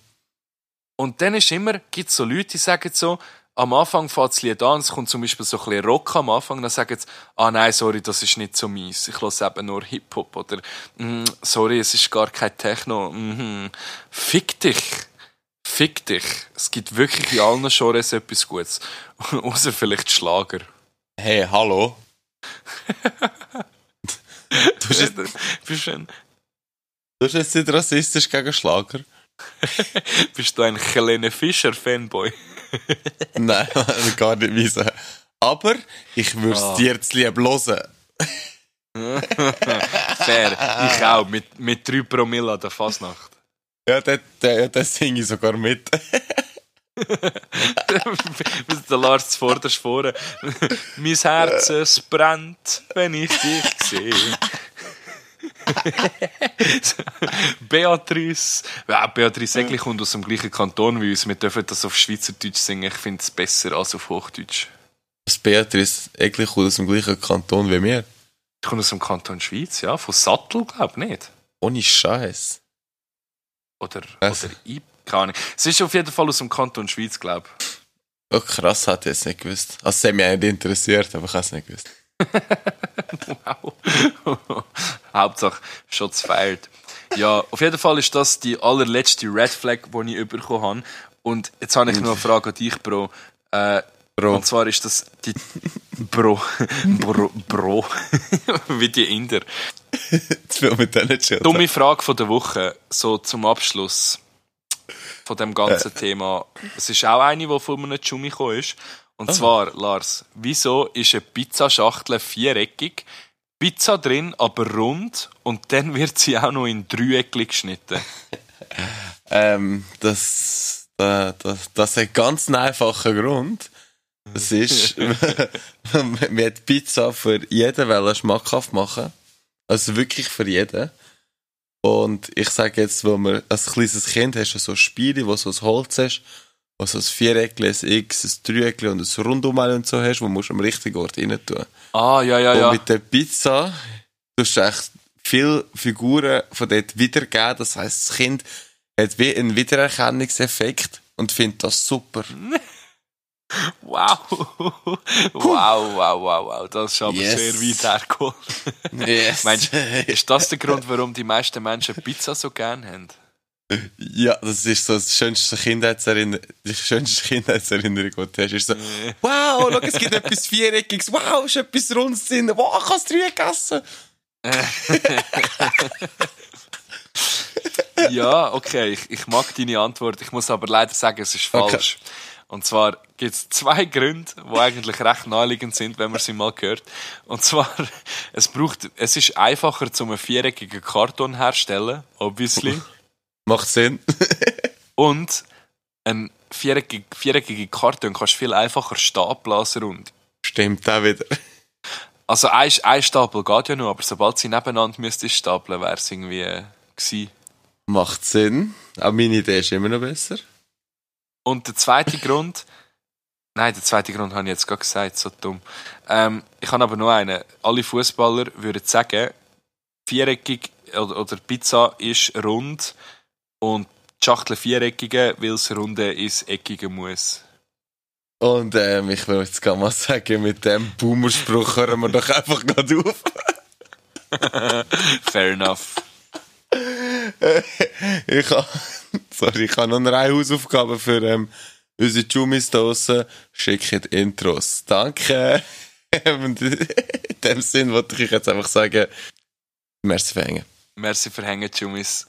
Und dann ist immer, gibt es so Leute, die sagen so, am Anfang fängt das Lied an, es kommt zum Beispiel so ein bisschen Rock am Anfang, dann sagen sie, ah nein, sorry, das ist nicht so mies, ich höre eben nur Hip-Hop oder mm, sorry, es ist gar kein Techno. Mhm. Fick dich. Fick dich. Es gibt wirklich in allen Genres etwas Gutes. Außer vielleicht Schlager. Hey, hallo. du bist, jetzt, bist ein... du bist jetzt nicht rassistisch gegen Schlager. bist du ein kleiner Fischer-Fanboy? Nein, gar nicht wissen. Aber ich würde es oh. dir zu lieb hören. Fair. Ich auch. Mit, mit 3 Promille an der Fasnacht. Ja, das, das, das singe ich sogar mit. der Lars zuvorderst vorne. mein Herz es brennt, wenn ich dich sehe. Beatrice. Ja, Beatrice Egli kommt aus dem gleichen Kanton wie uns. Wir dürfen das auf Schweizerdeutsch singen. Ich finde es besser als auf Hochdeutsch. Das Beatrice Egli kommt aus dem gleichen Kanton wie wir? Ich komme aus dem Kanton Schweiz, ja. Von Sattel, glaube ich, nicht. Ohne Scheiß. Oder, Was? oder I, keine Ahnung. Es ist auf jeden Fall aus dem Kanton Schweiz, glaube ich. Oh, krass, hat ich jetzt nicht gewusst. Also, es hat mich nicht interessiert, aber ich habe es nicht gewusst. wow. Hauptsache, Shots fired. Ja, auf jeden Fall ist das die allerletzte Red Flag, die ich bekommen habe. Und jetzt habe ich noch eine Frage an dich, Bro. Äh, Bro. Und zwar ist das die Bro. Bro. Bro. Wie die Inder. Jetzt will mit denen chillen. Dumme Frage von der Woche, so zum Abschluss von dem ganzen äh. Thema. Es ist auch eine, die von einem Jumi gekommen ist. Und oh. zwar, Lars, wieso ist eine Pizzaschachtel viereckig, Pizza drin, aber rund und dann wird sie auch noch in Dreieckli geschnitten? ähm, das, das, das, das hat ganz einen einfachen Grund. Das ist, man hat Pizza für jeden schmackhaft machen. Also wirklich für jeden. Und ich sage jetzt, wo man als kleines Kind hast du so Spiele, wo so ein Holz hast, wo so ein Viereckli, ein X, ein Dreieckli und ein Rundum und so hast, wo du am richtigen Ort rein tun. Ah, ja, ja, ja. Und mit der Pizza tust du echt viele Figuren von dort wiedergeben. Das heisst, das Kind hat wie einen Wiedererkennungseffekt und findet das super. Wow. wow, wow, wow, wow. Das ist aber yes. sehr weit hergeholt. yes. Meinst ist das der Grund, warum die meisten Menschen Pizza so gerne haben? Ja, das ist so das schönste Kindheitserinnerung, die schönste Kindheitserinnerung, die du hast. Ist so, wow, schau, es gibt etwas Viereckiges, wow, ist etwas Rundes drin, wow, ich kann es drei essen. ja, okay, ich, ich mag deine Antwort, ich muss aber leider sagen, es ist falsch. Okay. Und zwar gibt es zwei Gründe, die eigentlich recht naheliegend sind, wenn man sie mal hört. Und zwar, es braucht, es ist einfacher, zum einen viereckigen Karton herzustellen, obviously. Macht Sinn. Und ein viereckige, viereckige Karton kannst du viel einfacher stapeln rund. Stimmt auch wieder. Also ein, ein Stapel geht ja nur, aber sobald sie nebeneinander müsste stapeln, wäre es irgendwie äh, gewesen. Macht Sinn. Auch meine Idee ist immer noch besser. Und der zweite Grund, nein, der zweite Grund habe ich jetzt gerade gesagt, so dumm. Ähm, ich habe aber noch einen. Alle Fußballer würden sagen, viereckig oder, oder Pizza ist rund und die Schachtel viereckige, weil es runde ins Eckige muss. Und ähm, ich will jetzt gerne mal sagen, mit dem Boomerspruch hören wir doch einfach gerade auf. Fair enough. ich habe sorry, ich habe noch eine Hausaufgabe für ähm, unsere Jumis draussen. Schickt Intros. Danke. in dem Sinn wollte ich jetzt einfach sagen, merci für Hängen. Merci für Hängen, Jumis.